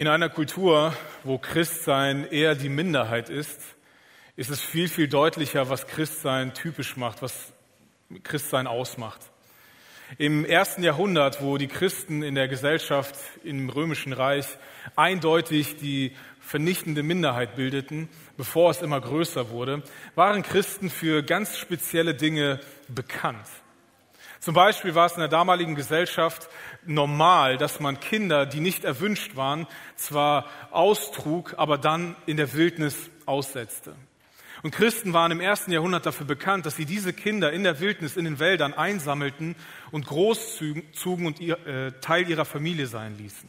In einer Kultur, wo Christsein eher die Minderheit ist, ist es viel, viel deutlicher, was Christsein typisch macht, was Christsein ausmacht. Im ersten Jahrhundert, wo die Christen in der Gesellschaft im Römischen Reich eindeutig die vernichtende Minderheit bildeten, bevor es immer größer wurde, waren Christen für ganz spezielle Dinge bekannt. Zum Beispiel war es in der damaligen Gesellschaft normal, dass man Kinder, die nicht erwünscht waren, zwar austrug, aber dann in der Wildnis aussetzte. Und Christen waren im ersten Jahrhundert dafür bekannt, dass sie diese Kinder in der Wildnis, in den Wäldern einsammelten und großzugen und ihr, äh, Teil ihrer Familie sein ließen.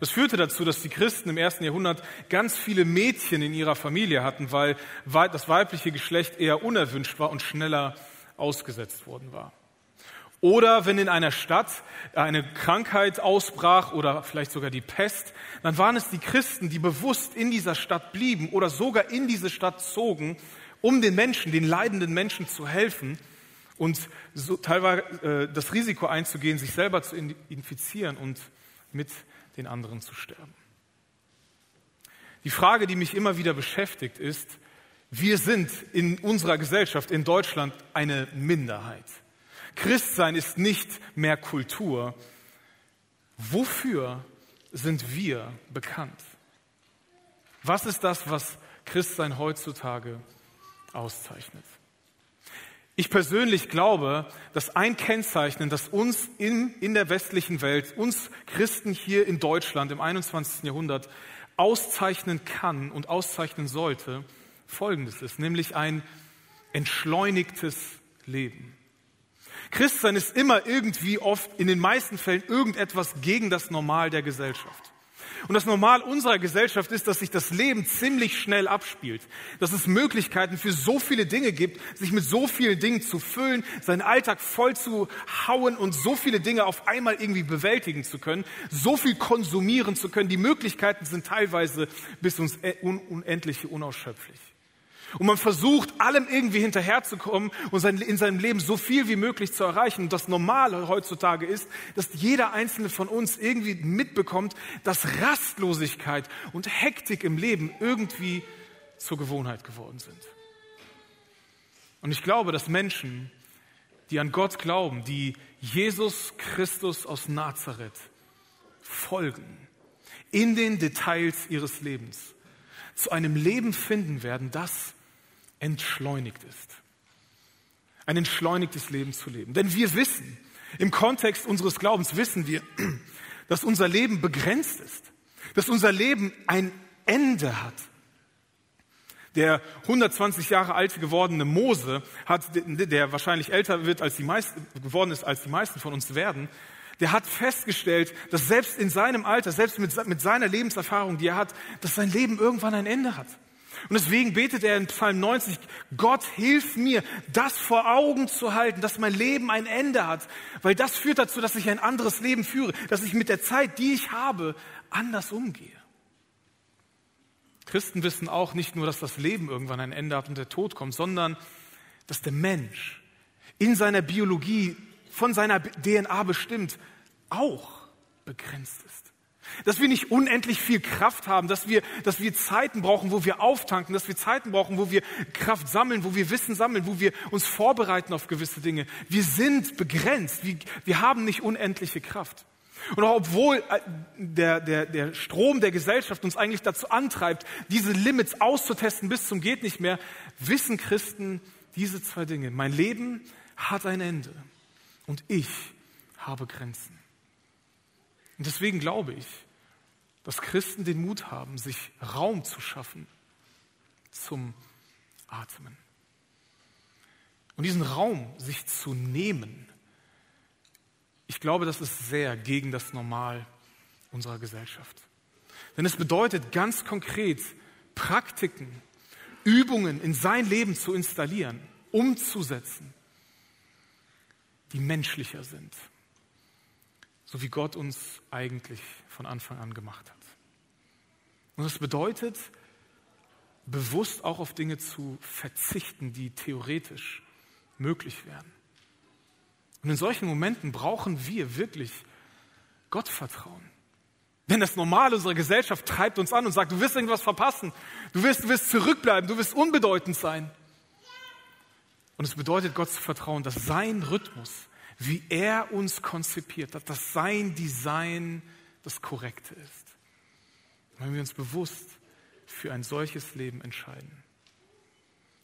Das führte dazu, dass die Christen im ersten Jahrhundert ganz viele Mädchen in ihrer Familie hatten, weil das weibliche Geschlecht eher unerwünscht war und schneller ausgesetzt worden war. Oder wenn in einer Stadt eine Krankheit ausbrach oder vielleicht sogar die Pest, dann waren es die Christen, die bewusst in dieser Stadt blieben oder sogar in diese Stadt zogen, um den Menschen, den leidenden Menschen zu helfen und so teilweise äh, das Risiko einzugehen, sich selber zu infizieren und mit den anderen zu sterben. Die Frage, die mich immer wieder beschäftigt, ist, wir sind in unserer Gesellschaft in Deutschland eine Minderheit. Christsein ist nicht mehr Kultur. Wofür sind wir bekannt? Was ist das, was Christsein heutzutage auszeichnet? Ich persönlich glaube, dass ein Kennzeichen, das uns in, in der westlichen Welt, uns Christen hier in Deutschland im 21. Jahrhundert auszeichnen kann und auszeichnen sollte, folgendes ist, nämlich ein entschleunigtes Leben. Christsein ist immer irgendwie oft, in den meisten Fällen, irgendetwas gegen das Normal der Gesellschaft. Und das Normal unserer Gesellschaft ist, dass sich das Leben ziemlich schnell abspielt, dass es Möglichkeiten für so viele Dinge gibt, sich mit so vielen Dingen zu füllen, seinen Alltag voll zu hauen und so viele Dinge auf einmal irgendwie bewältigen zu können, so viel konsumieren zu können. Die Möglichkeiten sind teilweise bis ins Unendliche unausschöpflich. Und man versucht, allem irgendwie hinterherzukommen und in seinem Leben so viel wie möglich zu erreichen. Und das Normale heutzutage ist, dass jeder einzelne von uns irgendwie mitbekommt, dass Rastlosigkeit und Hektik im Leben irgendwie zur Gewohnheit geworden sind. Und ich glaube, dass Menschen, die an Gott glauben, die Jesus Christus aus Nazareth folgen, in den Details ihres Lebens, zu einem Leben finden werden, das entschleunigt ist. Ein entschleunigtes Leben zu leben. Denn wir wissen, im Kontext unseres Glaubens wissen wir, dass unser Leben begrenzt ist, dass unser Leben ein Ende hat. Der 120 Jahre alt gewordene Mose hat, der wahrscheinlich älter wird als die meisten, geworden ist, als die meisten von uns werden, der hat festgestellt, dass selbst in seinem Alter, selbst mit, mit seiner Lebenserfahrung, die er hat, dass sein Leben irgendwann ein Ende hat. Und deswegen betet er in Psalm 90, Gott hilf mir, das vor Augen zu halten, dass mein Leben ein Ende hat, weil das führt dazu, dass ich ein anderes Leben führe, dass ich mit der Zeit, die ich habe, anders umgehe. Christen wissen auch nicht nur, dass das Leben irgendwann ein Ende hat und der Tod kommt, sondern dass der Mensch in seiner Biologie von seiner DNA bestimmt auch begrenzt ist. Dass wir nicht unendlich viel Kraft haben, dass wir, dass wir Zeiten brauchen, wo wir auftanken, dass wir Zeiten brauchen, wo wir Kraft sammeln, wo wir Wissen sammeln, wo wir uns vorbereiten auf gewisse Dinge. Wir sind begrenzt. Wir, wir haben nicht unendliche Kraft. Und auch obwohl äh, der, der, der Strom der Gesellschaft uns eigentlich dazu antreibt, diese Limits auszutesten bis zum geht nicht mehr, wissen Christen diese zwei Dinge. Mein Leben hat ein Ende und ich habe Grenzen. Und deswegen glaube ich, dass Christen den Mut haben, sich Raum zu schaffen zum Atmen. Und diesen Raum sich zu nehmen, ich glaube, das ist sehr gegen das Normal unserer Gesellschaft. Denn es bedeutet ganz konkret, Praktiken, Übungen in sein Leben zu installieren, umzusetzen, die menschlicher sind so wie Gott uns eigentlich von Anfang an gemacht hat. Und das bedeutet, bewusst auch auf Dinge zu verzichten, die theoretisch möglich wären. Und in solchen Momenten brauchen wir wirklich Gottvertrauen. Denn das Normale unserer Gesellschaft treibt uns an und sagt, du wirst irgendwas verpassen. Du wirst, du wirst zurückbleiben, du wirst unbedeutend sein. Und es bedeutet, Gott zu vertrauen, dass sein Rhythmus, wie er uns konzipiert hat, dass sein Design das Korrekte ist. wenn wir uns bewusst für ein solches Leben entscheiden.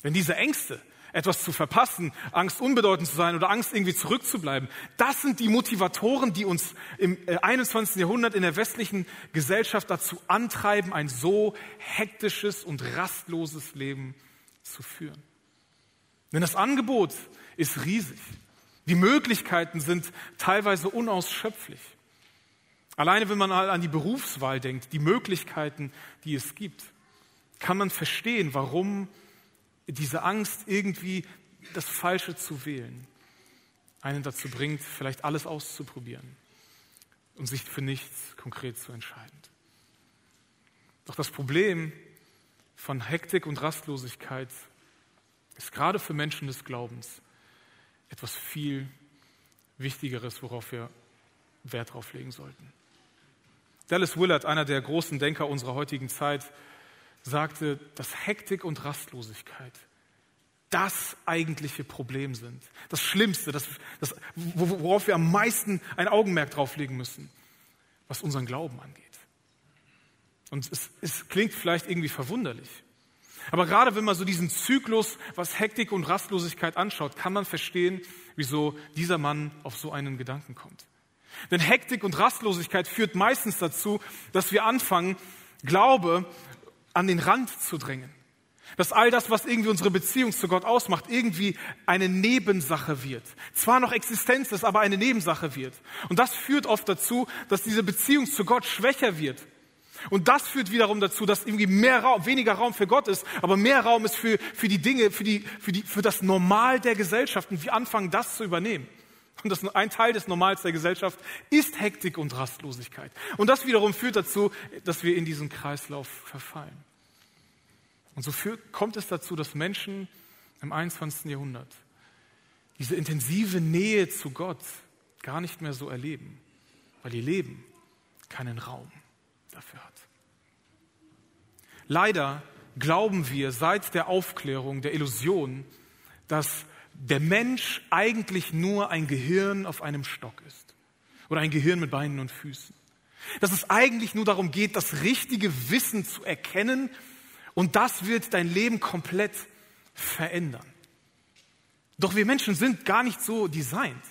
Wenn diese Ängste, etwas zu verpassen, Angst unbedeutend zu sein oder Angst irgendwie zurückzubleiben. Das sind die Motivatoren, die uns im 21. Äh, Jahrhundert in der westlichen Gesellschaft dazu antreiben, ein so hektisches und rastloses Leben zu führen. Denn das Angebot ist riesig. Die Möglichkeiten sind teilweise unausschöpflich. Alleine wenn man an die Berufswahl denkt, die Möglichkeiten, die es gibt, kann man verstehen, warum diese Angst, irgendwie das Falsche zu wählen, einen dazu bringt, vielleicht alles auszuprobieren und sich für nichts konkret zu entscheiden. Doch das Problem von Hektik und Rastlosigkeit ist gerade für Menschen des Glaubens etwas viel Wichtigeres, worauf wir Wert drauf legen sollten. Dallas Willard, einer der großen Denker unserer heutigen Zeit, sagte, dass Hektik und Rastlosigkeit das eigentliche Problem sind. Das Schlimmste, das, das, worauf wir am meisten ein Augenmerk drauf legen müssen, was unseren Glauben angeht. Und es, es klingt vielleicht irgendwie verwunderlich. Aber gerade wenn man so diesen Zyklus, was Hektik und Rastlosigkeit anschaut, kann man verstehen, wieso dieser Mann auf so einen Gedanken kommt. Denn Hektik und Rastlosigkeit führt meistens dazu, dass wir anfangen, Glaube an den Rand zu drängen. Dass all das, was irgendwie unsere Beziehung zu Gott ausmacht, irgendwie eine Nebensache wird. Zwar noch Existenz ist, aber eine Nebensache wird. Und das führt oft dazu, dass diese Beziehung zu Gott schwächer wird. Und das führt wiederum dazu, dass irgendwie mehr Raum, weniger Raum für Gott ist, aber mehr Raum ist für, für die Dinge, für, die, für, die, für das Normal der Gesellschaft. Und wir anfangen, das zu übernehmen. Und das, ein Teil des Normals der Gesellschaft ist Hektik und Rastlosigkeit. Und das wiederum führt dazu, dass wir in diesen Kreislauf verfallen. Und so führt, kommt es dazu, dass Menschen im 21. Jahrhundert diese intensive Nähe zu Gott gar nicht mehr so erleben, weil ihr Leben keinen Raum dafür hat. Leider glauben wir seit der Aufklärung der Illusion, dass der Mensch eigentlich nur ein Gehirn auf einem Stock ist oder ein Gehirn mit Beinen und Füßen. Dass es eigentlich nur darum geht, das richtige Wissen zu erkennen und das wird dein Leben komplett verändern. Doch wir Menschen sind gar nicht so designt.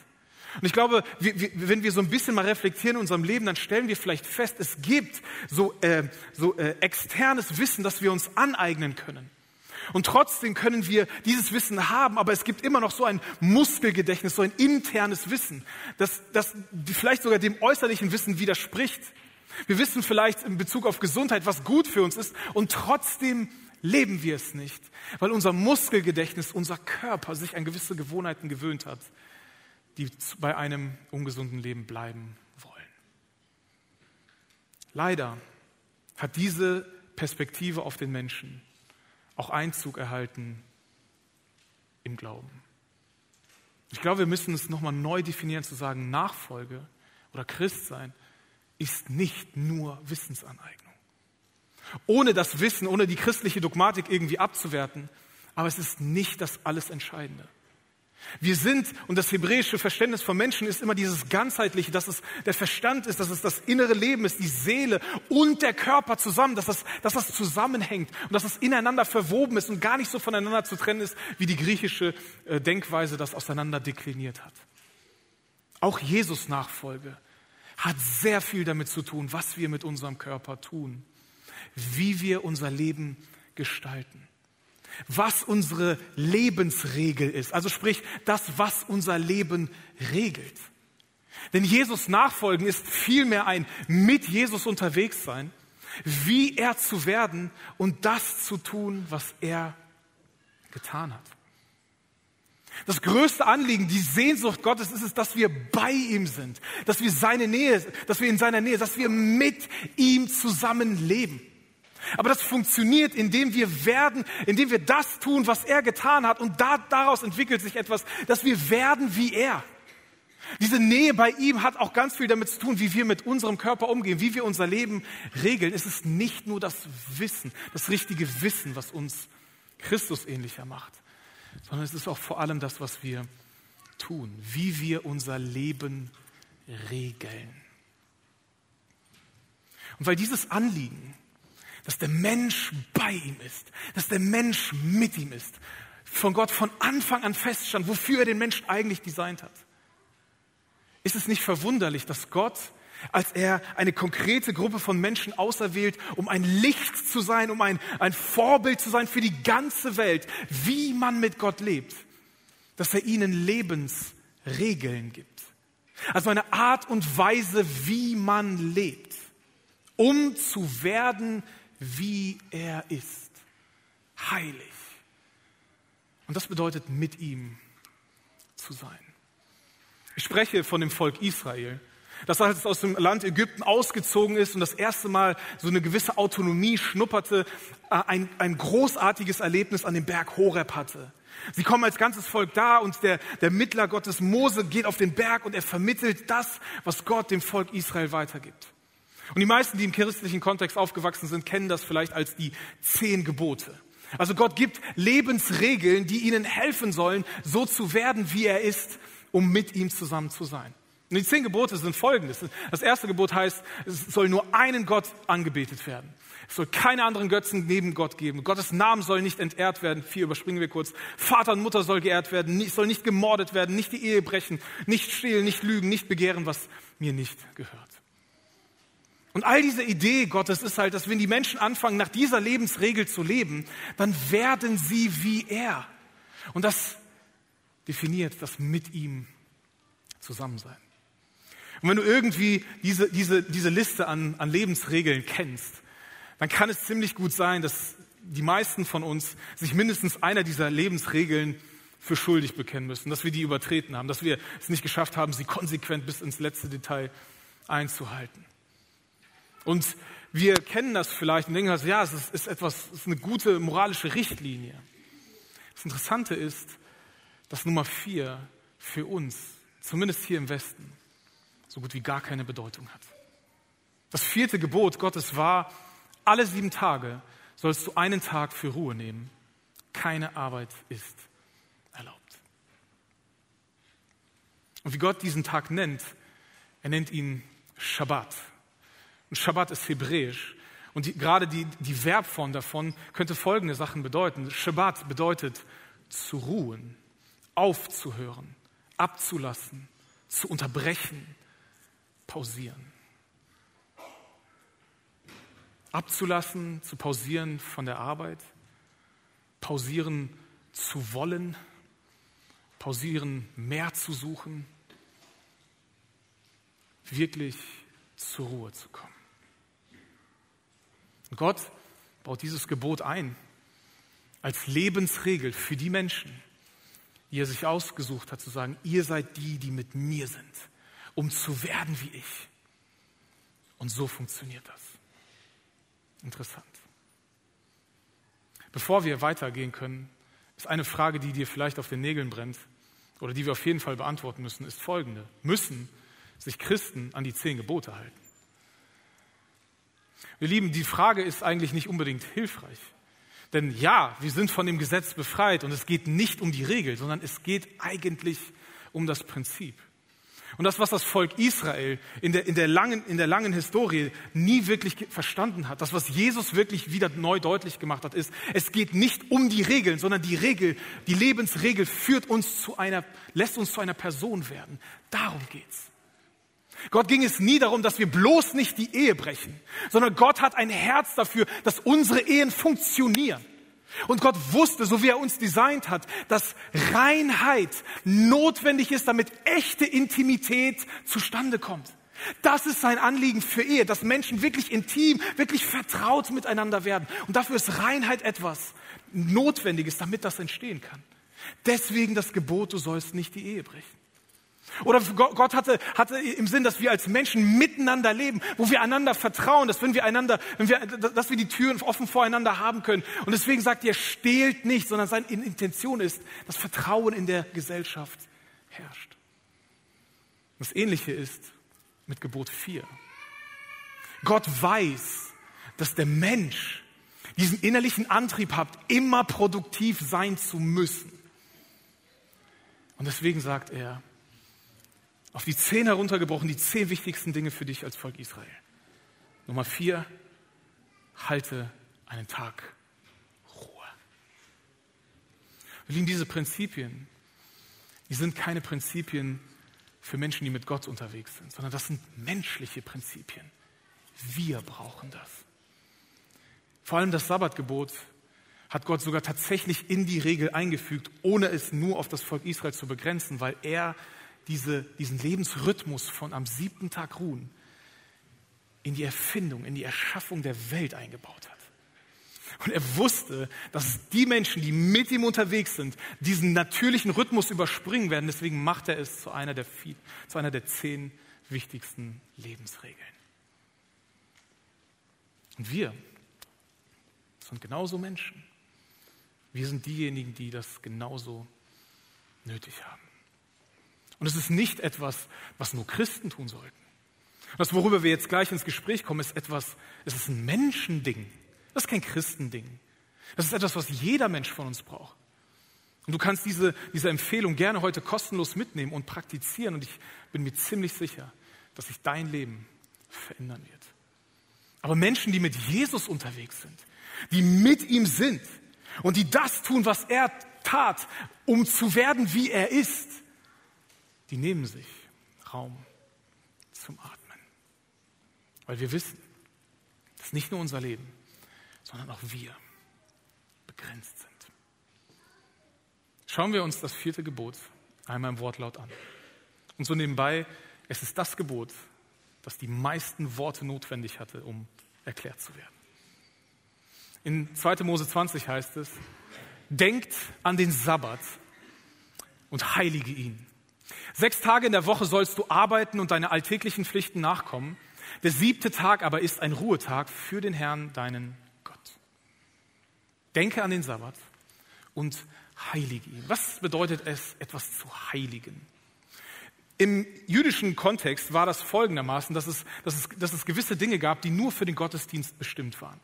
Und ich glaube, wenn wir so ein bisschen mal reflektieren in unserem Leben, dann stellen wir vielleicht fest, es gibt so, äh, so äh, externes Wissen, das wir uns aneignen können. Und trotzdem können wir dieses Wissen haben, aber es gibt immer noch so ein Muskelgedächtnis, so ein internes Wissen, das, das vielleicht sogar dem äußerlichen Wissen widerspricht. Wir wissen vielleicht in Bezug auf Gesundheit, was gut für uns ist und trotzdem leben wir es nicht, weil unser Muskelgedächtnis, unser Körper sich an gewisse Gewohnheiten gewöhnt hat, die bei einem ungesunden Leben bleiben wollen. Leider hat diese Perspektive auf den Menschen auch Einzug erhalten im Glauben. Ich glaube, wir müssen es nochmal neu definieren, zu sagen, Nachfolge oder Christsein ist nicht nur Wissensaneignung. Ohne das Wissen, ohne die christliche Dogmatik irgendwie abzuwerten, aber es ist nicht das alles Entscheidende. Wir sind, und das hebräische Verständnis von Menschen ist immer dieses ganzheitliche, dass es der Verstand ist, dass es das innere Leben ist, die Seele und der Körper zusammen, dass das, dass das zusammenhängt und dass es ineinander verwoben ist und gar nicht so voneinander zu trennen ist, wie die griechische äh, Denkweise das auseinander dekliniert hat. Auch Jesus Nachfolge hat sehr viel damit zu tun, was wir mit unserem Körper tun, wie wir unser Leben gestalten, was unsere Lebensregel ist, also sprich das, was unser Leben regelt. Denn Jesus nachfolgen ist vielmehr ein mit Jesus unterwegs sein, wie er zu werden und das zu tun, was er getan hat. Das größte Anliegen, die Sehnsucht Gottes ist es, dass wir bei ihm sind, dass wir seine Nähe, dass wir in seiner Nähe, dass wir mit ihm zusammen leben. Aber das funktioniert, indem wir werden, indem wir das tun, was er getan hat und da, daraus entwickelt sich etwas, dass wir werden wie er. Diese Nähe bei ihm hat auch ganz viel damit zu tun, wie wir mit unserem Körper umgehen, wie wir unser Leben regeln. Es ist nicht nur das Wissen, das richtige Wissen, was uns Christus ähnlicher macht, sondern es ist auch vor allem das, was wir tun, wie wir unser Leben regeln. Und weil dieses Anliegen, dass der Mensch bei ihm ist, dass der Mensch mit ihm ist, von Gott von Anfang an feststand, wofür er den Menschen eigentlich designt hat, ist es nicht verwunderlich, dass Gott, als er eine konkrete Gruppe von Menschen auserwählt, um ein Licht zu sein, um ein, ein Vorbild zu sein für die ganze Welt, wie man mit Gott lebt, dass er ihnen Lebensregeln gibt. Also eine Art und Weise, wie man lebt, um zu werden, wie er ist. Heilig. Und das bedeutet, mit ihm zu sein. Ich spreche von dem Volk Israel, das als es aus dem Land Ägypten ausgezogen ist und das erste Mal so eine gewisse Autonomie schnupperte, äh, ein, ein großartiges Erlebnis an dem Berg Horeb hatte. Sie kommen als ganzes Volk da und der, der Mittler Gottes Mose geht auf den Berg und er vermittelt das, was Gott dem Volk Israel weitergibt. Und die meisten, die im christlichen Kontext aufgewachsen sind, kennen das vielleicht als die zehn Gebote. Also Gott gibt Lebensregeln, die ihnen helfen sollen, so zu werden, wie er ist um mit ihm zusammen zu sein. Und die zehn Gebote sind folgendes. Das erste Gebot heißt, es soll nur einen Gott angebetet werden. Es soll keine anderen Götzen neben Gott geben. Gottes Namen soll nicht entehrt werden. Vier überspringen wir kurz. Vater und Mutter soll geehrt werden. Es soll nicht gemordet werden, nicht die Ehe brechen, nicht stehlen, nicht lügen, nicht begehren, was mir nicht gehört. Und all diese Idee Gottes ist halt, dass wenn die Menschen anfangen, nach dieser Lebensregel zu leben, dann werden sie wie er. Und das definiert das mit ihm Zusammensein. Und wenn du irgendwie diese, diese, diese Liste an, an Lebensregeln kennst, dann kann es ziemlich gut sein, dass die meisten von uns sich mindestens einer dieser Lebensregeln für schuldig bekennen müssen, dass wir die übertreten haben, dass wir es nicht geschafft haben, sie konsequent bis ins letzte Detail einzuhalten. Und wir kennen das vielleicht und denken, also, ja, es ist, ist etwas, es ist eine gute moralische Richtlinie. Das Interessante ist, dass Nummer vier für uns, zumindest hier im Westen, so gut wie gar keine Bedeutung hat. Das vierte Gebot Gottes war, alle sieben Tage sollst du einen Tag für Ruhe nehmen. Keine Arbeit ist erlaubt. Und wie Gott diesen Tag nennt, er nennt ihn Shabbat. Und Shabbat ist hebräisch. Und die, gerade die, die Verbform davon könnte folgende Sachen bedeuten. Shabbat bedeutet zu ruhen, aufzuhören, abzulassen, zu unterbrechen, pausieren. Abzulassen, zu pausieren von der Arbeit, pausieren zu wollen, pausieren mehr zu suchen, wirklich zur Ruhe zu kommen. Und Gott baut dieses Gebot ein als Lebensregel für die Menschen, die er sich ausgesucht hat, zu sagen, ihr seid die, die mit mir sind, um zu werden wie ich. Und so funktioniert das. Interessant. Bevor wir weitergehen können, ist eine Frage, die dir vielleicht auf den Nägeln brennt oder die wir auf jeden Fall beantworten müssen, ist folgende. Müssen sich Christen an die zehn Gebote halten? Wir lieben, die Frage ist eigentlich nicht unbedingt hilfreich. Denn ja, wir sind von dem Gesetz befreit und es geht nicht um die Regel, sondern es geht eigentlich um das Prinzip. Und das, was das Volk Israel in der, in der, langen, in der langen Historie nie wirklich verstanden hat, das, was Jesus wirklich wieder neu deutlich gemacht hat, ist, es geht nicht um die Regeln, sondern die Regel, die Lebensregel führt uns zu einer, lässt uns zu einer Person werden. Darum geht's. Gott ging es nie darum, dass wir bloß nicht die Ehe brechen, sondern Gott hat ein Herz dafür, dass unsere Ehen funktionieren. Und Gott wusste, so wie er uns designt hat, dass Reinheit notwendig ist, damit echte Intimität zustande kommt. Das ist sein Anliegen für Ehe, dass Menschen wirklich intim, wirklich vertraut miteinander werden. Und dafür ist Reinheit etwas Notwendiges, damit das entstehen kann. Deswegen das Gebot, du sollst nicht die Ehe brechen. Oder Gott hatte, hatte im Sinn, dass wir als Menschen miteinander leben, wo wir einander vertrauen, dass wenn wir einander, wenn wir, dass wir die Türen offen voreinander haben können. Und deswegen sagt er, stehlt nicht, sondern seine Intention ist, dass Vertrauen in der Gesellschaft herrscht. Das Ähnliche ist mit Gebot 4. Gott weiß, dass der Mensch diesen innerlichen Antrieb hat, immer produktiv sein zu müssen. Und deswegen sagt er, auf die zehn heruntergebrochen, die zehn wichtigsten Dinge für dich als Volk Israel. Nummer vier, halte einen Tag Ruhe. Wir lieben diese Prinzipien. Die sind keine Prinzipien für Menschen, die mit Gott unterwegs sind, sondern das sind menschliche Prinzipien. Wir brauchen das. Vor allem das Sabbatgebot hat Gott sogar tatsächlich in die Regel eingefügt, ohne es nur auf das Volk Israel zu begrenzen, weil er diese, diesen Lebensrhythmus von am siebten Tag ruhen in die Erfindung, in die Erschaffung der Welt eingebaut hat. Und er wusste, dass die Menschen, die mit ihm unterwegs sind, diesen natürlichen Rhythmus überspringen werden. Deswegen macht er es zu einer der, zu einer der zehn wichtigsten Lebensregeln. Und wir sind genauso Menschen. Wir sind diejenigen, die das genauso nötig haben. Und es ist nicht etwas, was nur Christen tun sollten. Das, worüber wir jetzt gleich ins Gespräch kommen, ist etwas, es ist ein Menschending. Das ist kein Christending. Das ist etwas, was jeder Mensch von uns braucht. Und du kannst diese, diese Empfehlung gerne heute kostenlos mitnehmen und praktizieren. Und ich bin mir ziemlich sicher, dass sich dein Leben verändern wird. Aber Menschen, die mit Jesus unterwegs sind, die mit ihm sind und die das tun, was er tat, um zu werden, wie er ist, die nehmen sich Raum zum Atmen. Weil wir wissen, dass nicht nur unser Leben, sondern auch wir begrenzt sind. Schauen wir uns das vierte Gebot einmal im Wortlaut an. Und so nebenbei, es ist das Gebot, das die meisten Worte notwendig hatte, um erklärt zu werden. In 2. Mose 20 heißt es, denkt an den Sabbat und heilige ihn. Sechs Tage in der Woche sollst du arbeiten und deine alltäglichen Pflichten nachkommen. Der siebte Tag aber ist ein Ruhetag für den Herrn, deinen Gott. Denke an den Sabbat und heilige ihn. Was bedeutet es, etwas zu heiligen? Im jüdischen Kontext war das folgendermaßen, dass es, dass, es, dass es gewisse Dinge gab, die nur für den Gottesdienst bestimmt waren.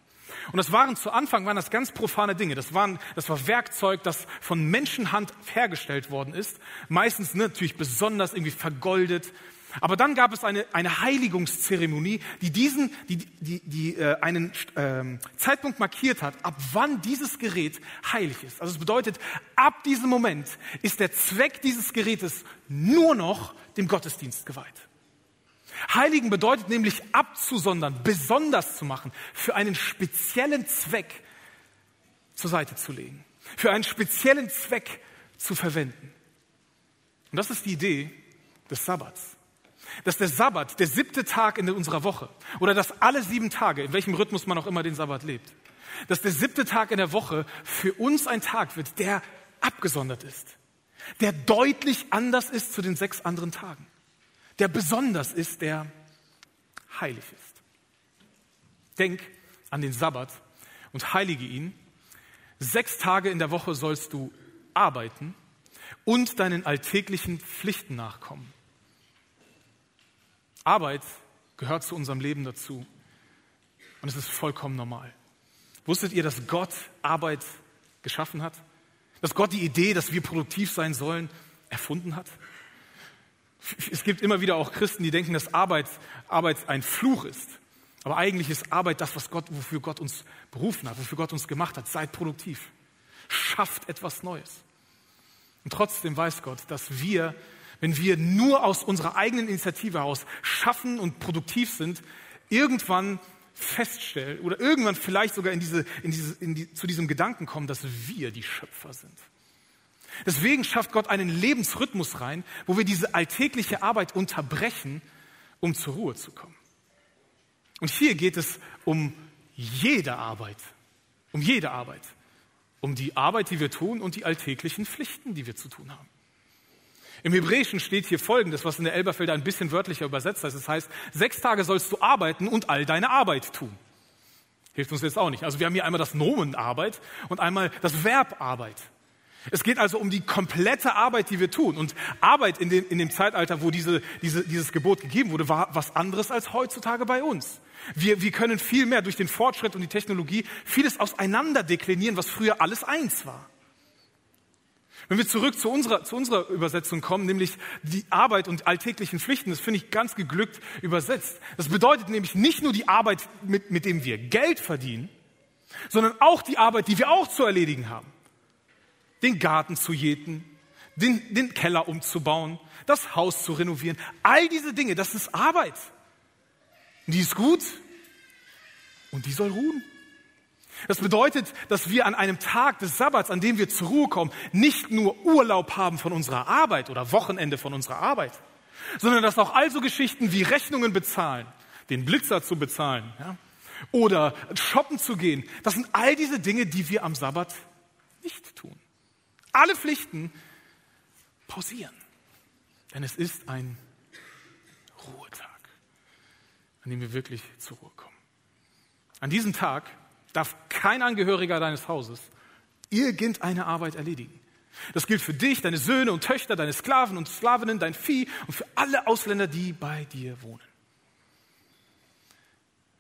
Und das waren zu Anfang waren das ganz profane Dinge. Das, waren, das war Werkzeug, das von Menschenhand hergestellt worden ist. Meistens ne, natürlich besonders irgendwie vergoldet. Aber dann gab es eine, eine Heiligungszeremonie, die diesen, die, die, die äh, einen ähm, Zeitpunkt markiert hat, ab wann dieses Gerät heilig ist. Also es bedeutet, ab diesem Moment ist der Zweck dieses Gerätes nur noch dem Gottesdienst geweiht. Heiligen bedeutet nämlich abzusondern, besonders zu machen, für einen speziellen Zweck zur Seite zu legen, für einen speziellen Zweck zu verwenden. Und das ist die Idee des Sabbats. Dass der Sabbat, der siebte Tag in unserer Woche, oder dass alle sieben Tage, in welchem Rhythmus man auch immer den Sabbat lebt, dass der siebte Tag in der Woche für uns ein Tag wird, der abgesondert ist, der deutlich anders ist zu den sechs anderen Tagen der besonders ist, der heilig ist. Denk an den Sabbat und heilige ihn. Sechs Tage in der Woche sollst du arbeiten und deinen alltäglichen Pflichten nachkommen. Arbeit gehört zu unserem Leben dazu und es ist vollkommen normal. Wusstet ihr, dass Gott Arbeit geschaffen hat? Dass Gott die Idee, dass wir produktiv sein sollen, erfunden hat? Es gibt immer wieder auch Christen, die denken, dass Arbeit, Arbeit ein Fluch ist. Aber eigentlich ist Arbeit das, was Gott, wofür Gott uns berufen hat, wofür Gott uns gemacht hat. Seid produktiv. Schafft etwas Neues. Und trotzdem weiß Gott, dass wir, wenn wir nur aus unserer eigenen Initiative heraus schaffen und produktiv sind, irgendwann feststellen oder irgendwann vielleicht sogar in diese, in diese, in die, zu diesem Gedanken kommen, dass wir die Schöpfer sind. Deswegen schafft Gott einen Lebensrhythmus rein, wo wir diese alltägliche Arbeit unterbrechen, um zur Ruhe zu kommen. Und hier geht es um jede Arbeit, um jede Arbeit, um die Arbeit, die wir tun und die alltäglichen Pflichten, die wir zu tun haben. Im Hebräischen steht hier Folgendes, was in der Elberfelder ein bisschen wörtlicher übersetzt ist. Das heißt, sechs Tage sollst du arbeiten und all deine Arbeit tun. Hilft uns jetzt auch nicht. Also wir haben hier einmal das Nomen Arbeit und einmal das Verb Arbeit. Es geht also um die komplette Arbeit, die wir tun. Und Arbeit in dem, in dem Zeitalter, wo diese, diese, dieses Gebot gegeben wurde, war was anderes als heutzutage bei uns. Wir, wir können viel mehr durch den Fortschritt und die Technologie vieles auseinander deklinieren, was früher alles eins war. Wenn wir zurück zu unserer, zu unserer Übersetzung kommen, nämlich die Arbeit und alltäglichen Pflichten, das finde ich ganz geglückt übersetzt. Das bedeutet nämlich nicht nur die Arbeit, mit, mit dem wir Geld verdienen, sondern auch die Arbeit, die wir auch zu erledigen haben. Den Garten zu jäten, den, den Keller umzubauen, das Haus zu renovieren. All diese Dinge, das ist Arbeit. Und die ist gut und die soll ruhen. Das bedeutet, dass wir an einem Tag des Sabbats, an dem wir zur Ruhe kommen, nicht nur Urlaub haben von unserer Arbeit oder Wochenende von unserer Arbeit, sondern dass auch also Geschichten wie Rechnungen bezahlen, den Blitzer zu bezahlen ja, oder shoppen zu gehen, das sind all diese Dinge, die wir am Sabbat nicht tun. Alle Pflichten pausieren, denn es ist ein Ruhetag, an dem wir wirklich zur Ruhe kommen. An diesem Tag darf kein Angehöriger deines Hauses irgendeine Arbeit erledigen. Das gilt für dich, deine Söhne und Töchter, deine Sklaven und Sklavinnen, dein Vieh und für alle Ausländer, die bei dir wohnen.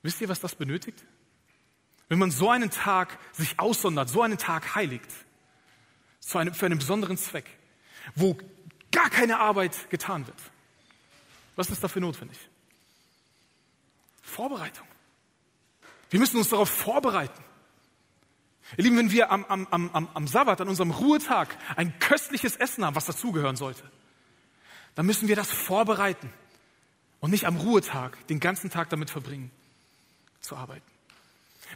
Wisst ihr, was das benötigt? Wenn man so einen Tag sich aussondert, so einen Tag heiligt, zu einem, für einen besonderen Zweck, wo gar keine Arbeit getan wird. Was ist dafür notwendig? Vorbereitung. Wir müssen uns darauf vorbereiten. Ihr Lieben, wenn wir am, am, am, am Sabbat, an unserem Ruhetag, ein köstliches Essen haben, was dazugehören sollte, dann müssen wir das vorbereiten und nicht am Ruhetag den ganzen Tag damit verbringen, zu arbeiten.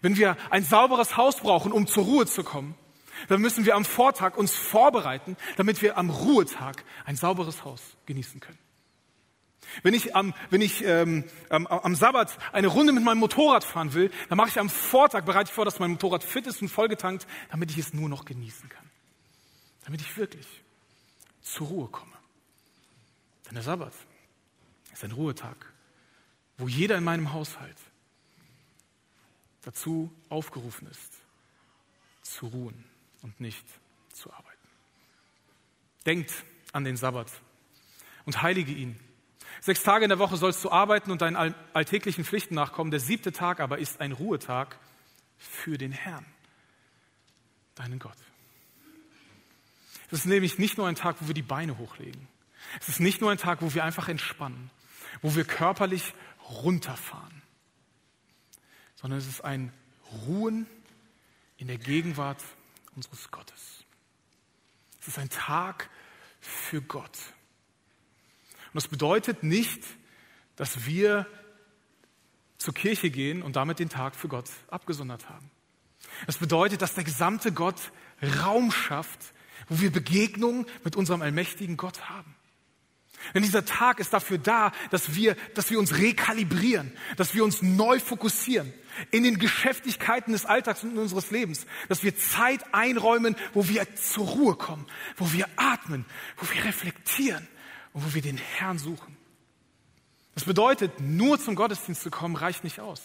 Wenn wir ein sauberes Haus brauchen, um zur Ruhe zu kommen, dann müssen wir am Vortag uns vorbereiten, damit wir am Ruhetag ein sauberes Haus genießen können. Wenn ich, am, wenn ich ähm, am, am Sabbat eine Runde mit meinem Motorrad fahren will, dann mache ich am Vortag, bereite ich vor, dass mein Motorrad fit ist und vollgetankt, damit ich es nur noch genießen kann. Damit ich wirklich zur Ruhe komme. Denn der Sabbat ist ein Ruhetag, wo jeder in meinem Haushalt dazu aufgerufen ist, zu ruhen und nicht zu arbeiten. Denkt an den Sabbat und heilige ihn Sechs Tage in der Woche sollst du arbeiten und deinen alltäglichen Pflichten nachkommen. Der siebte Tag aber ist ein Ruhetag für den Herrn, deinen Gott. Es ist nämlich nicht nur ein Tag, wo wir die Beine hochlegen. Es ist nicht nur ein Tag, wo wir einfach entspannen, wo wir körperlich runterfahren, sondern es ist ein Ruhen in der Gegenwart unseres Gottes. Es ist ein Tag für Gott. Und das bedeutet nicht, dass wir zur Kirche gehen und damit den Tag für Gott abgesondert haben. Es bedeutet, dass der gesamte Gott Raum schafft, wo wir Begegnung mit unserem allmächtigen Gott haben. Denn dieser Tag ist dafür da, dass wir, dass wir uns rekalibrieren, dass wir uns neu fokussieren in den Geschäftigkeiten des Alltags und unseres Lebens, dass wir Zeit einräumen, wo wir zur Ruhe kommen, wo wir atmen, wo wir reflektieren, und wo wir den Herrn suchen. Das bedeutet, nur zum Gottesdienst zu kommen, reicht nicht aus.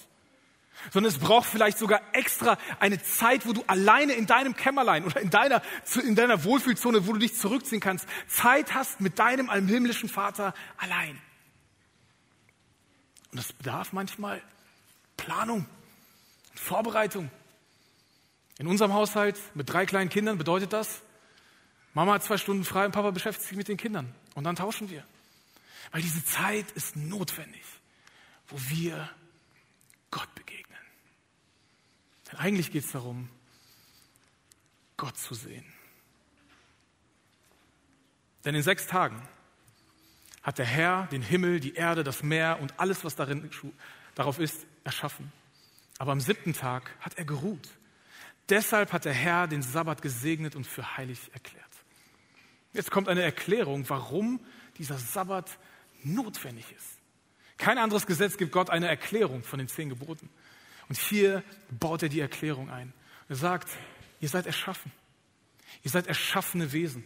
Sondern es braucht vielleicht sogar extra eine Zeit, wo du alleine in deinem Kämmerlein oder in deiner, in deiner Wohlfühlzone, wo du dich zurückziehen kannst, Zeit hast mit deinem himmlischen Vater allein. Und das bedarf manchmal Planung und Vorbereitung. In unserem Haushalt mit drei kleinen Kindern bedeutet das, Mama hat zwei Stunden frei und Papa beschäftigt sich mit den Kindern. Und dann tauschen wir. Weil diese Zeit ist notwendig, wo wir Gott begegnen. Denn eigentlich geht es darum, Gott zu sehen. Denn in sechs Tagen hat der Herr den Himmel, die Erde, das Meer und alles, was darin darauf ist, erschaffen. Aber am siebten Tag hat er geruht. Deshalb hat der Herr den Sabbat gesegnet und für heilig erklärt. Jetzt kommt eine Erklärung, warum dieser Sabbat notwendig ist. Kein anderes Gesetz gibt Gott eine Erklärung von den zehn Geboten. Und hier baut er die Erklärung ein. Er sagt, ihr seid erschaffen. Ihr seid erschaffene Wesen.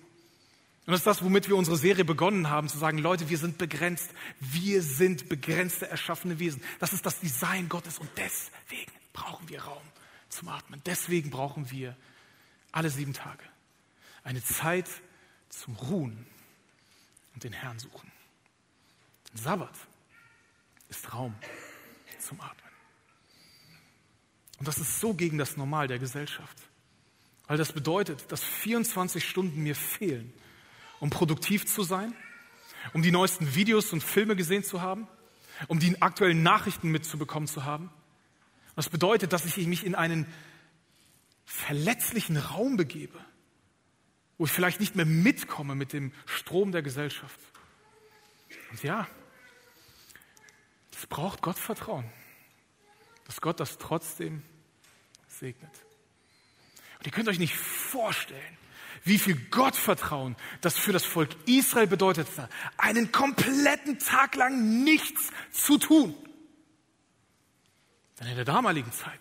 Und das ist das, womit wir unsere Serie begonnen haben, zu sagen, Leute, wir sind begrenzt. Wir sind begrenzte, erschaffene Wesen. Das ist das Design Gottes und deswegen brauchen wir Raum zum Atmen. Deswegen brauchen wir alle sieben Tage Eine Zeit zum Ruhen und den Herrn suchen. Sabbat ist Raum zum Atmen. Und das ist so gegen das Normal der Gesellschaft. Weil das bedeutet, dass 24 Stunden mir fehlen, um produktiv zu sein, um die neuesten Videos und Filme gesehen zu haben, um die aktuellen Nachrichten mitzubekommen zu haben. Das bedeutet, dass ich mich in einen verletzlichen Raum begebe, wo ich vielleicht nicht mehr mitkomme mit dem Strom der Gesellschaft. Und ja, es braucht Gottvertrauen, dass Gott das trotzdem segnet. Und ihr könnt euch nicht vorstellen, wie viel Gottvertrauen das für das Volk Israel bedeutet, einen kompletten Tag lang nichts zu tun. Denn in der damaligen Zeit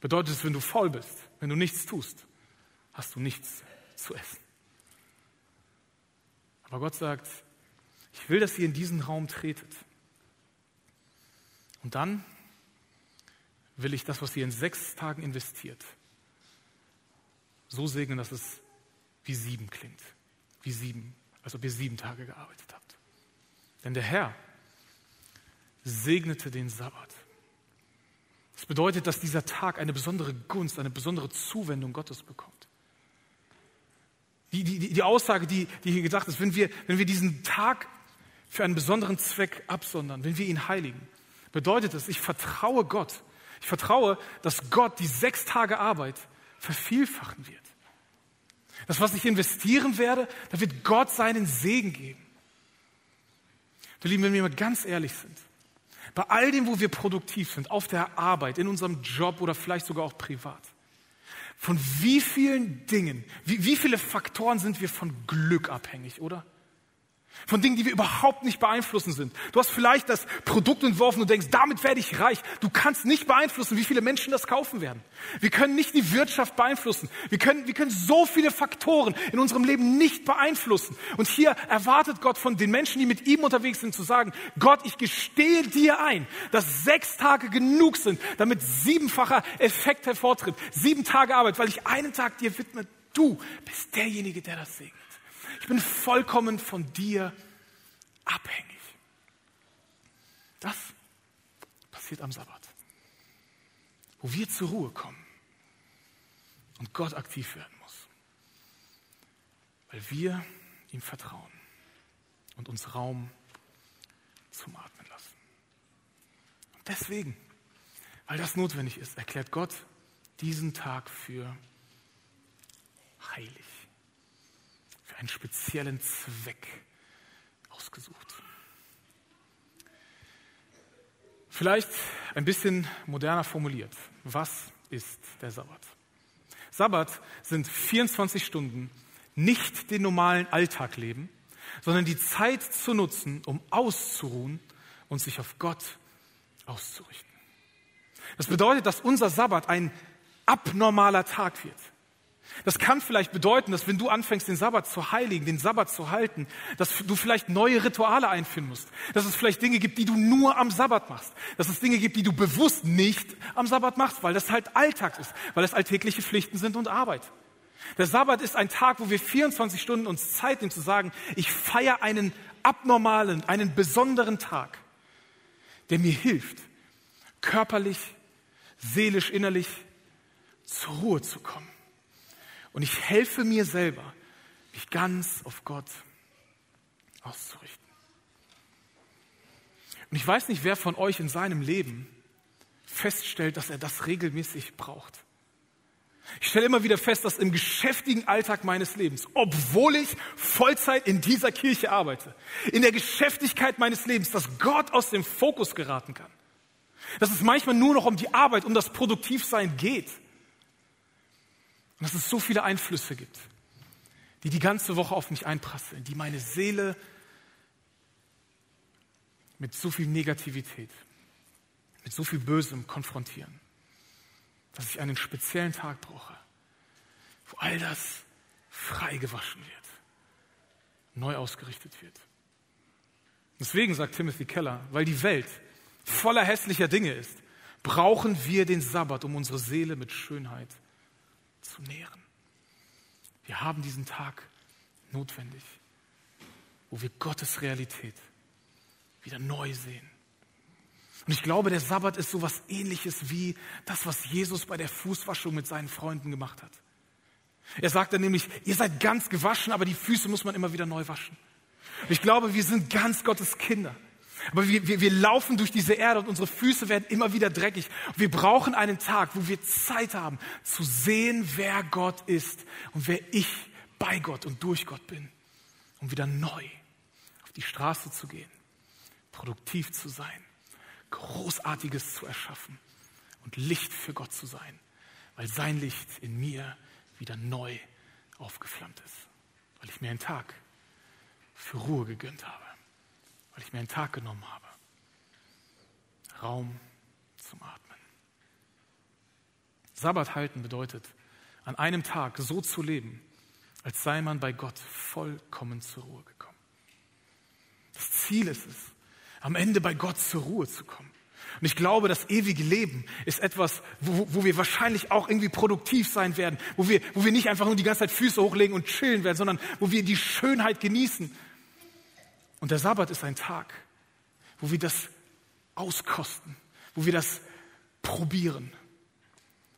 bedeutet es, wenn du faul bist, wenn du nichts tust, hast du nichts zu essen. Aber Gott sagt, ich will, dass ihr in diesen Raum tretet. Und dann will ich das, was ihr in sechs Tagen investiert, so segnen, dass es wie sieben klingt. Wie sieben, als ob ihr sieben Tage gearbeitet habt. Denn der Herr segnete den Sabbat. Das bedeutet, dass dieser Tag eine besondere Gunst, eine besondere Zuwendung Gottes bekommt. Die, die, die Aussage, die, die hier gedacht ist, wenn wir, wenn wir diesen Tag für einen besonderen Zweck absondern, wenn wir ihn heiligen, bedeutet es, ich vertraue Gott. Ich vertraue, dass Gott die sechs Tage Arbeit vervielfachen wird. Das, was ich investieren werde, da wird Gott seinen Segen geben. Du Lieben, wenn wir mal ganz ehrlich sind, bei all dem, wo wir produktiv sind, auf der Arbeit, in unserem Job oder vielleicht sogar auch privat, von wie vielen Dingen, wie, wie viele Faktoren sind wir von Glück abhängig, oder? Von Dingen, die wir überhaupt nicht beeinflussen sind. Du hast vielleicht das Produkt entworfen und denkst, damit werde ich reich. Du kannst nicht beeinflussen, wie viele Menschen das kaufen werden. Wir können nicht die Wirtschaft beeinflussen. Wir können, wir können so viele Faktoren in unserem Leben nicht beeinflussen. Und hier erwartet Gott von den Menschen, die mit ihm unterwegs sind, zu sagen, Gott, ich gestehe dir ein, dass sechs Tage genug sind, damit siebenfacher Effekt hervortritt. Sieben Tage Arbeit, weil ich einen Tag dir widme. Du bist derjenige, der das segnet. Ich bin vollkommen von dir abhängig. Das passiert am Sabbat, wo wir zur Ruhe kommen und Gott aktiv werden muss, weil wir ihm vertrauen und uns Raum zum Atmen lassen. Und deswegen, weil das notwendig ist, erklärt Gott diesen Tag für heilig einen speziellen Zweck ausgesucht. Vielleicht ein bisschen moderner formuliert. Was ist der Sabbat? Sabbat sind 24 Stunden nicht den normalen Alltag leben, sondern die Zeit zu nutzen, um auszuruhen und sich auf Gott auszurichten. Das bedeutet, dass unser Sabbat ein abnormaler Tag wird. Das kann vielleicht bedeuten, dass wenn du anfängst, den Sabbat zu heiligen, den Sabbat zu halten, dass du vielleicht neue Rituale einführen musst. Dass es vielleicht Dinge gibt, die du nur am Sabbat machst. Dass es Dinge gibt, die du bewusst nicht am Sabbat machst, weil das halt Alltag ist, weil es alltägliche Pflichten sind und Arbeit. Der Sabbat ist ein Tag, wo wir 24 Stunden uns Zeit nehmen zu sagen, ich feiere einen abnormalen, einen besonderen Tag, der mir hilft, körperlich, seelisch, innerlich zur Ruhe zu kommen. Und ich helfe mir selber, mich ganz auf Gott auszurichten. Und ich weiß nicht, wer von euch in seinem Leben feststellt, dass er das regelmäßig braucht. Ich stelle immer wieder fest, dass im geschäftigen Alltag meines Lebens, obwohl ich Vollzeit in dieser Kirche arbeite, in der Geschäftigkeit meines Lebens, dass Gott aus dem Fokus geraten kann. Dass es manchmal nur noch um die Arbeit, um das Produktivsein geht. Und dass es so viele Einflüsse gibt, die die ganze Woche auf mich einprasseln, die meine Seele mit so viel Negativität, mit so viel Bösem konfrontieren, dass ich einen speziellen Tag brauche, wo all das freigewaschen wird, neu ausgerichtet wird. Deswegen sagt Timothy Keller, weil die Welt voller hässlicher Dinge ist, brauchen wir den Sabbat, um unsere Seele mit Schönheit zu nähren. Wir haben diesen Tag notwendig, wo wir Gottes Realität wieder neu sehen. Und ich glaube, der Sabbat ist so was ähnliches wie das, was Jesus bei der Fußwaschung mit seinen Freunden gemacht hat. Er sagt dann nämlich, ihr seid ganz gewaschen, aber die Füße muss man immer wieder neu waschen. Und ich glaube, wir sind ganz Gottes Kinder. Aber wir, wir, wir laufen durch diese Erde und unsere Füße werden immer wieder dreckig. Wir brauchen einen Tag, wo wir Zeit haben, zu sehen, wer Gott ist und wer ich bei Gott und durch Gott bin, um wieder neu auf die Straße zu gehen, produktiv zu sein, Großartiges zu erschaffen und Licht für Gott zu sein, weil sein Licht in mir wieder neu aufgeflammt ist, weil ich mir einen Tag für Ruhe gegönnt habe, weil ich mir einen Tag genommen habe. Raum zum Atmen. Sabbat halten bedeutet, an einem Tag so zu leben, als sei man bei Gott vollkommen zur Ruhe gekommen. Das Ziel ist es, am Ende bei Gott zur Ruhe zu kommen. Und ich glaube, das ewige Leben ist etwas, wo, wo wir wahrscheinlich auch irgendwie produktiv sein werden, wo wir, wo wir nicht einfach nur die ganze Zeit Füße hochlegen und chillen werden, sondern wo wir die Schönheit genießen. Und der Sabbat ist ein Tag, wo wir das auskosten, wo wir das probieren,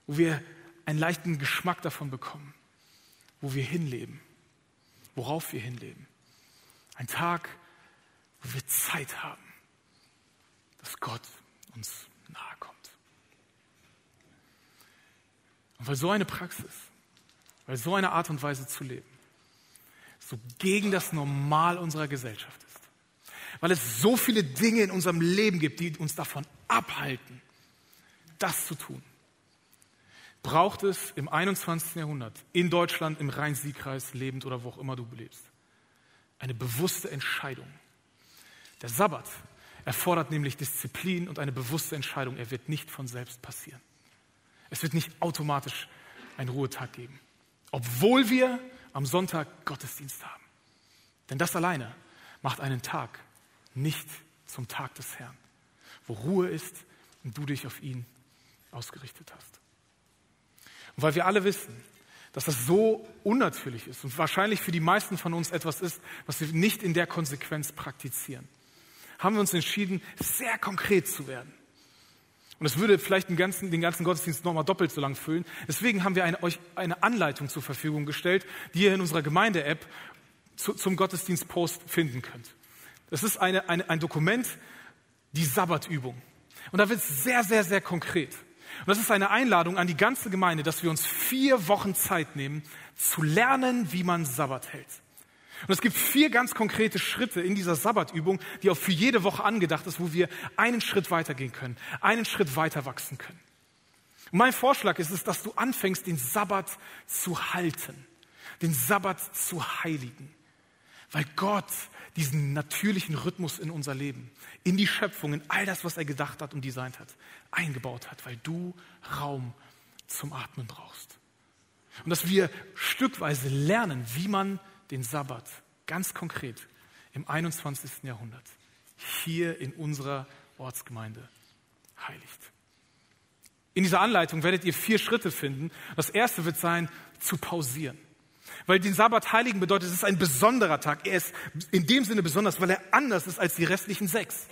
wo wir einen leichten Geschmack davon bekommen wo wir hinleben, worauf wir hinleben. Ein Tag, wo wir Zeit haben, dass Gott uns nahe kommt. Und weil so eine Praxis, weil so eine Art und Weise zu leben, so gegen das Normal unserer Gesellschaft ist, weil es so viele Dinge in unserem Leben gibt, die uns davon abhalten, das zu tun, braucht es im 21. Jahrhundert, in Deutschland, im Rhein-Sieg-Kreis lebend oder wo auch immer du lebst, eine bewusste Entscheidung. Der Sabbat erfordert nämlich Disziplin und eine bewusste Entscheidung. Er wird nicht von selbst passieren. Es wird nicht automatisch einen Ruhetag geben, obwohl wir am Sonntag Gottesdienst haben. Denn das alleine macht einen Tag nicht zum Tag des Herrn, wo Ruhe ist und du dich auf ihn ausgerichtet hast. Und weil wir alle wissen, dass das so unnatürlich ist und wahrscheinlich für die meisten von uns etwas ist, was wir nicht in der Konsequenz praktizieren, haben wir uns entschieden, sehr konkret zu werden. Und es würde vielleicht den ganzen, den ganzen Gottesdienst nochmal doppelt so lang füllen. Deswegen haben wir eine, euch eine Anleitung zur Verfügung gestellt, die ihr in unserer Gemeinde-App zu, zum Gottesdienst-Post finden könnt. Das ist eine, eine, ein Dokument, die Sabbatübung. Und da wird es sehr, sehr, sehr konkret. Und das ist eine Einladung an die ganze Gemeinde, dass wir uns vier Wochen Zeit nehmen, zu lernen, wie man Sabbat hält. Und es gibt vier ganz konkrete Schritte in dieser Sabbatübung, die auch für jede Woche angedacht ist, wo wir einen Schritt weitergehen können, einen Schritt weiter wachsen können. Und mein Vorschlag ist es, dass du anfängst, den Sabbat zu halten, den Sabbat zu heiligen, weil Gott diesen natürlichen Rhythmus in unser Leben, in die Schöpfung, in all das, was er gedacht hat und designt hat, eingebaut hat, weil du Raum zum Atmen brauchst. Und dass wir stückweise lernen, wie man den Sabbat ganz konkret im 21. Jahrhundert hier in unserer Ortsgemeinde heiligt. In dieser Anleitung werdet ihr vier Schritte finden. Das erste wird sein, zu pausieren. Weil den Sabbat heiligen bedeutet, es ist ein besonderer Tag. Er ist in dem Sinne besonders, weil er anders ist als die restlichen sechs.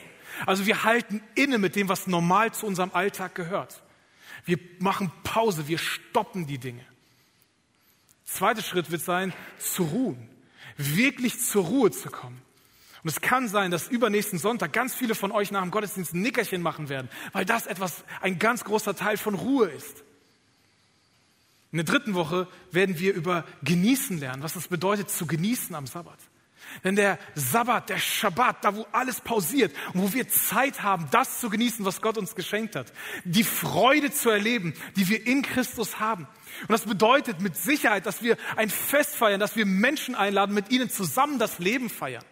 Also wir halten inne mit dem, was normal zu unserem Alltag gehört. Wir machen Pause, wir stoppen die Dinge. Zweiter Schritt wird sein, zu ruhen. Wirklich zur Ruhe zu kommen. Und es kann sein, dass übernächsten Sonntag ganz viele von euch nach dem Gottesdienst ein Nickerchen machen werden, weil das etwas, ein ganz großer Teil von Ruhe ist. In der dritten Woche werden wir über Genießen lernen, was es bedeutet zu genießen am Sabbat. Denn der Sabbat, der Schabbat, da wo alles pausiert und wo wir Zeit haben, das zu genießen, was Gott uns geschenkt hat, die Freude zu erleben, die wir in Christus haben. Und das bedeutet mit Sicherheit, dass wir ein Fest feiern, dass wir Menschen einladen, mit ihnen zusammen das Leben feiern.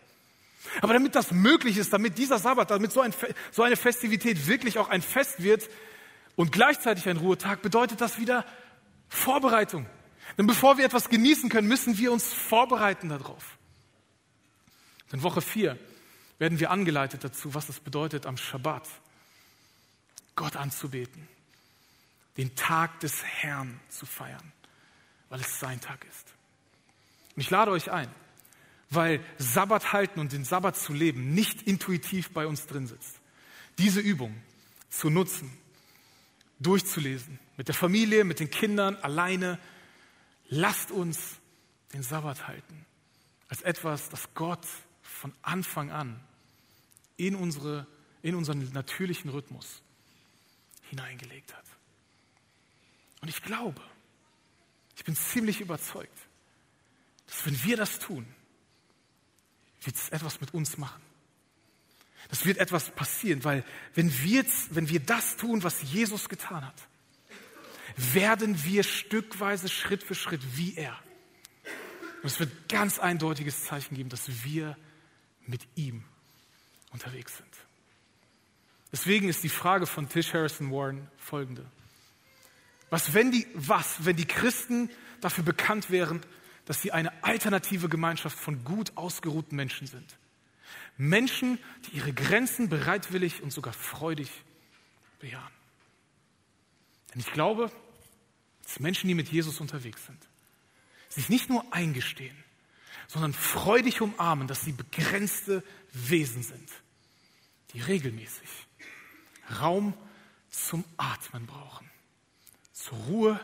Aber damit das möglich ist, damit dieser Sabbat, damit so, ein, so eine Festivität wirklich auch ein Fest wird und gleichzeitig ein Ruhetag, bedeutet das wieder Vorbereitung. Denn bevor wir etwas genießen können, müssen wir uns vorbereiten darauf. In Woche 4 werden wir angeleitet dazu, was es bedeutet, am Schabbat Gott anzubeten, den Tag des Herrn zu feiern, weil es sein Tag ist. Und ich lade euch ein, weil Sabbat halten und den Sabbat zu leben nicht intuitiv bei uns drin sitzt. Diese Übung zu nutzen, durchzulesen, mit der Familie, mit den Kindern, alleine. Lasst uns den Sabbat halten als etwas, das Gott von Anfang an in, unsere, in unseren natürlichen Rhythmus hineingelegt hat. Und ich glaube, ich bin ziemlich überzeugt, dass wenn wir das tun, wird es etwas mit uns machen. Das wird etwas passieren, weil wenn wir, wenn wir das tun, was Jesus getan hat, werden wir stückweise, Schritt für Schritt wie er. Und es wird ganz eindeutiges Zeichen geben, dass wir mit ihm unterwegs sind. Deswegen ist die Frage von Tish Harrison Warren folgende. Was, wenn die, was, wenn die Christen dafür bekannt wären, dass sie eine alternative Gemeinschaft von gut ausgeruhten Menschen sind? Menschen, die ihre Grenzen bereitwillig und sogar freudig bejahen. Denn ich glaube, dass Menschen, die mit Jesus unterwegs sind, sich nicht nur eingestehen, sondern freudig umarmen, dass sie begrenzte Wesen sind, die regelmäßig Raum zum Atmen brauchen zur Ruhe,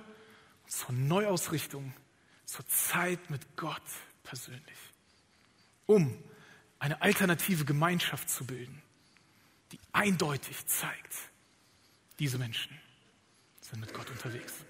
zur Neuausrichtung, zur Zeit mit Gott persönlich, um eine alternative Gemeinschaft zu bilden, die eindeutig zeigt, diese Menschen sind mit Gott unterwegs.